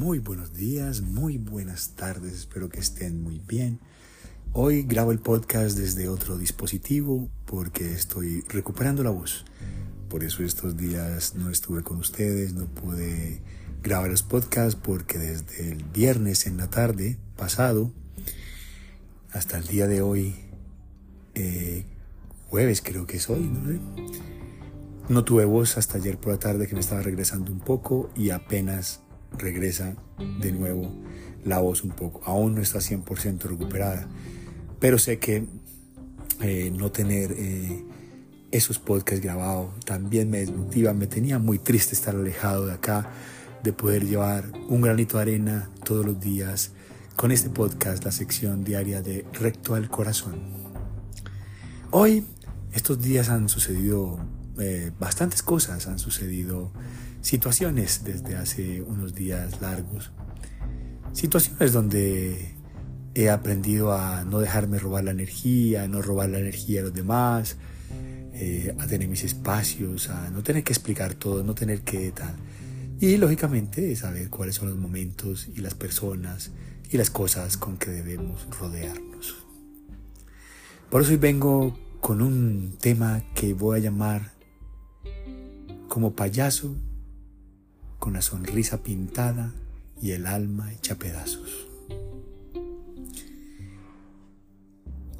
Muy buenos días, muy buenas tardes, espero que estén muy bien. Hoy grabo el podcast desde otro dispositivo porque estoy recuperando la voz. Por eso estos días no estuve con ustedes, no pude grabar los podcasts porque desde el viernes en la tarde pasado hasta el día de hoy, eh, jueves creo que es hoy, no No tuve voz hasta ayer por la tarde que me estaba regresando un poco y apenas regresa de nuevo la voz un poco. Aún no está 100% recuperada, pero sé que eh, no tener eh, esos podcasts grabados también me desmotiva, me tenía muy triste estar alejado de acá, de poder llevar un granito de arena todos los días con este podcast, la sección diaria de Recto al Corazón. Hoy, estos días han sucedido eh, bastantes cosas, han sucedido situaciones desde hace unos días largos. Situaciones donde he aprendido a no dejarme robar la energía, a no robar la energía a los demás, eh, a tener mis espacios, a no tener que explicar todo, no tener que tal. Y lógicamente saber cuáles son los momentos y las personas y las cosas con que debemos rodearnos. Por eso hoy vengo con un tema que voy a llamar como payaso con la sonrisa pintada y el alma hecha pedazos.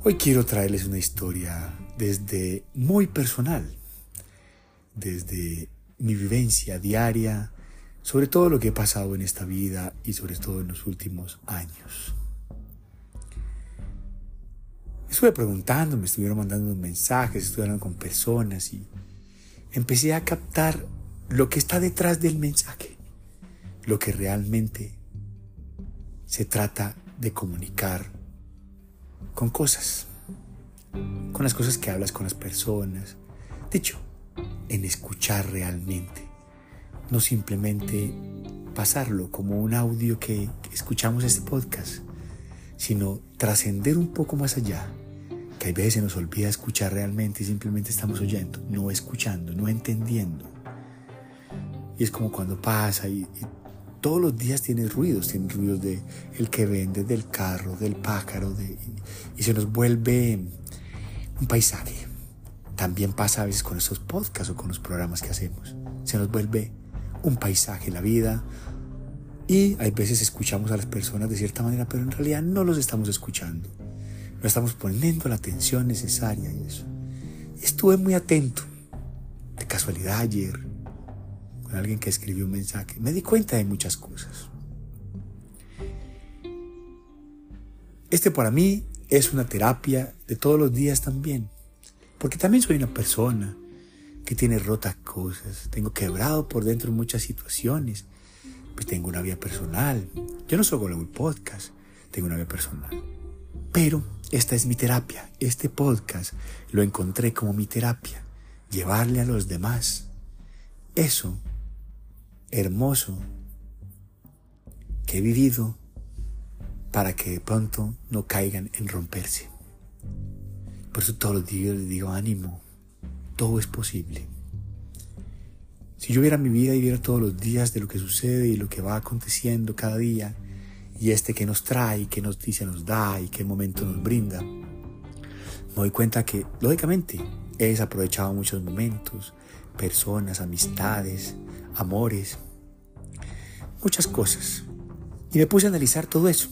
Hoy quiero traerles una historia desde muy personal, desde mi vivencia diaria, sobre todo lo que he pasado en esta vida y sobre todo en los últimos años. Estuve preguntando, me estuvieron mandando mensajes, hablando con personas y empecé a captar lo que está detrás del mensaje, lo que realmente se trata de comunicar con cosas, con las cosas que hablas con las personas. De hecho, en escuchar realmente, no simplemente pasarlo como un audio que escuchamos este podcast, sino trascender un poco más allá, que a veces se nos olvida escuchar realmente y simplemente estamos oyendo, no escuchando, no entendiendo. Y es como cuando pasa y, todos los días tienes ruidos, tienes ruidos de el que vende, del carro, del pájaro, de, y, se nos vuelve un paisaje. También pasa a veces con estos podcasts o con los programas que hacemos. Se nos vuelve un paisaje la vida. Y hay veces escuchamos a las personas de cierta manera, pero en realidad no los estamos escuchando. No estamos poniendo la atención necesaria y eso. estuve muy atento. De casualidad ayer alguien que escribió un mensaje, me di cuenta de muchas cosas. Este para mí es una terapia de todos los días también, porque también soy una persona que tiene rotas cosas, tengo quebrado por dentro muchas situaciones, pues tengo una vida personal. Yo no soy un podcast, tengo una vida personal. Pero esta es mi terapia, este podcast lo encontré como mi terapia, llevarle a los demás. Eso hermoso que he vivido para que de pronto no caigan en romperse. Por eso todos los días les digo ánimo, todo es posible. Si yo viera mi vida y viera todos los días de lo que sucede y lo que va aconteciendo cada día, y este que nos trae, qué noticia nos da y qué momento nos brinda, me doy cuenta que, lógicamente, he desaprovechado muchos momentos, personas, amistades, amores, muchas cosas. Y me puse a analizar todo eso.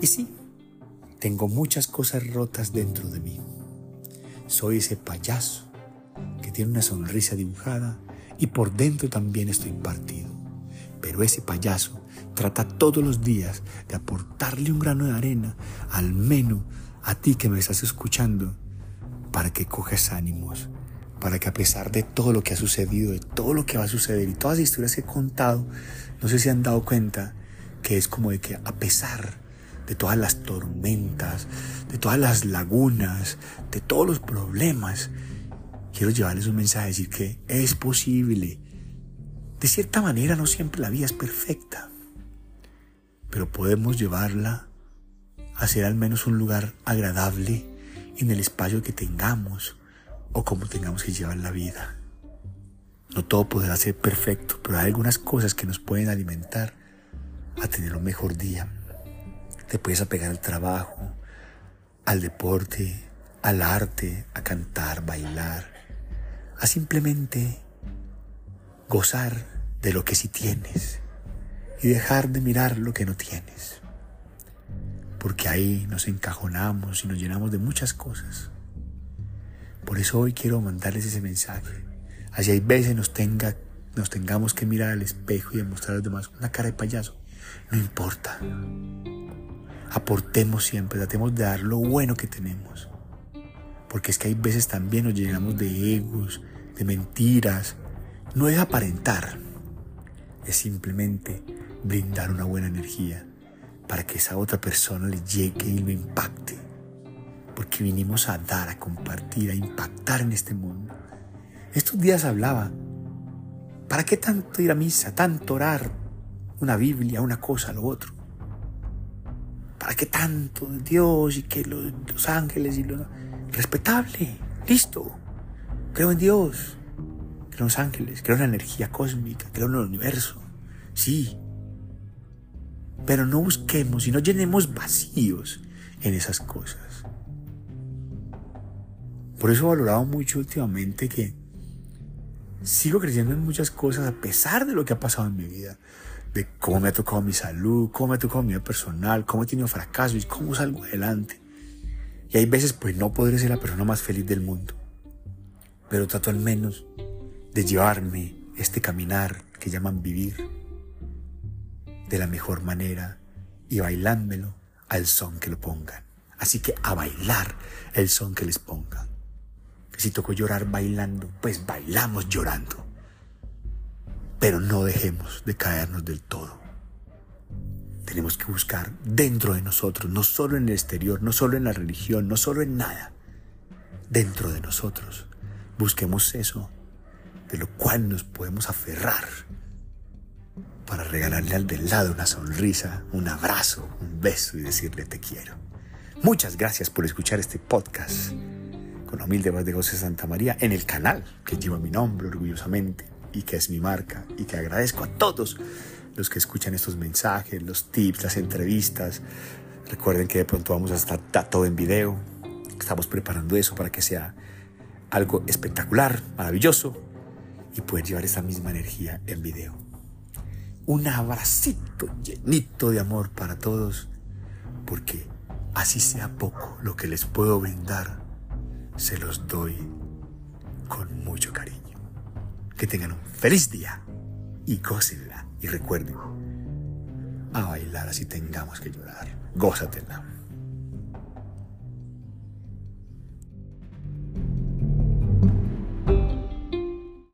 Y sí, tengo muchas cosas rotas dentro de mí. Soy ese payaso que tiene una sonrisa dibujada y por dentro también estoy partido. Pero ese payaso trata todos los días de aportarle un grano de arena, al menos a ti que me estás escuchando, para que cojas ánimos, para que a pesar de todo lo que ha sucedido, de todo lo que va a suceder y todas las historias que he contado, no sé si han dado cuenta que es como de que a pesar de todas las tormentas, de todas las lagunas, de todos los problemas, quiero llevarles un mensaje, decir que es posible. De cierta manera no siempre la vida es perfecta, pero podemos llevarla a ser al menos un lugar agradable en el espacio que tengamos, o cómo tengamos que llevar la vida. No todo podrá ser perfecto, pero hay algunas cosas que nos pueden alimentar a tener un mejor día. Te puedes apegar al trabajo, al deporte, al arte, a cantar, bailar, a simplemente gozar de lo que sí tienes y dejar de mirar lo que no tienes. Porque ahí nos encajonamos y nos llenamos de muchas cosas. Por eso hoy quiero mandarles ese mensaje. Así hay veces nos, tenga, nos tengamos que mirar al espejo y demostrar a los demás una cara de payaso. No importa. Aportemos siempre, tratemos de dar lo bueno que tenemos. Porque es que hay veces también nos llenamos de egos, de mentiras. No es aparentar, es simplemente brindar una buena energía para que esa otra persona le llegue y lo impacte. Porque vinimos a dar, a compartir, a impactar en este mundo. Estos días hablaba, ¿para qué tanto ir a misa, tanto orar? Una Biblia, una cosa, lo otro. ¿Para qué tanto Dios y que los, los ángeles y lo respetable? Listo. Creo en Dios, creo en los ángeles, creo en la energía cósmica, creo en el universo. Sí. Pero no busquemos y no llenemos vacíos en esas cosas. Por eso he valorado mucho últimamente que sigo creciendo en muchas cosas a pesar de lo que ha pasado en mi vida. De cómo me ha tocado mi salud, cómo me ha tocado mi vida personal, cómo he tenido fracasos y cómo salgo adelante. Y hay veces pues no podré ser la persona más feliz del mundo. Pero trato al menos de llevarme este caminar que llaman vivir de la mejor manera y bailánmelo al son que lo pongan. Así que a bailar el son que les pongan. Si tocó llorar bailando, pues bailamos llorando. Pero no dejemos de caernos del todo. Tenemos que buscar dentro de nosotros, no solo en el exterior, no solo en la religión, no solo en nada. Dentro de nosotros. Busquemos eso de lo cual nos podemos aferrar para regalarle al del lado una sonrisa, un abrazo, un beso y decirle te quiero. Muchas gracias por escuchar este podcast con humilde voz de José Santa María en el canal que lleva mi nombre orgullosamente y que es mi marca y que agradezco a todos los que escuchan estos mensajes, los tips, las entrevistas. Recuerden que de pronto vamos a estar todo en video. Estamos preparando eso para que sea algo espectacular, maravilloso y poder llevar esa misma energía en video. Un abracito llenito de amor para todos, porque así sea poco lo que les puedo brindar se los doy con mucho cariño. Que tengan un feliz día y gócenla. Y recuerden, a bailar así tengamos que llorar. Gózatela.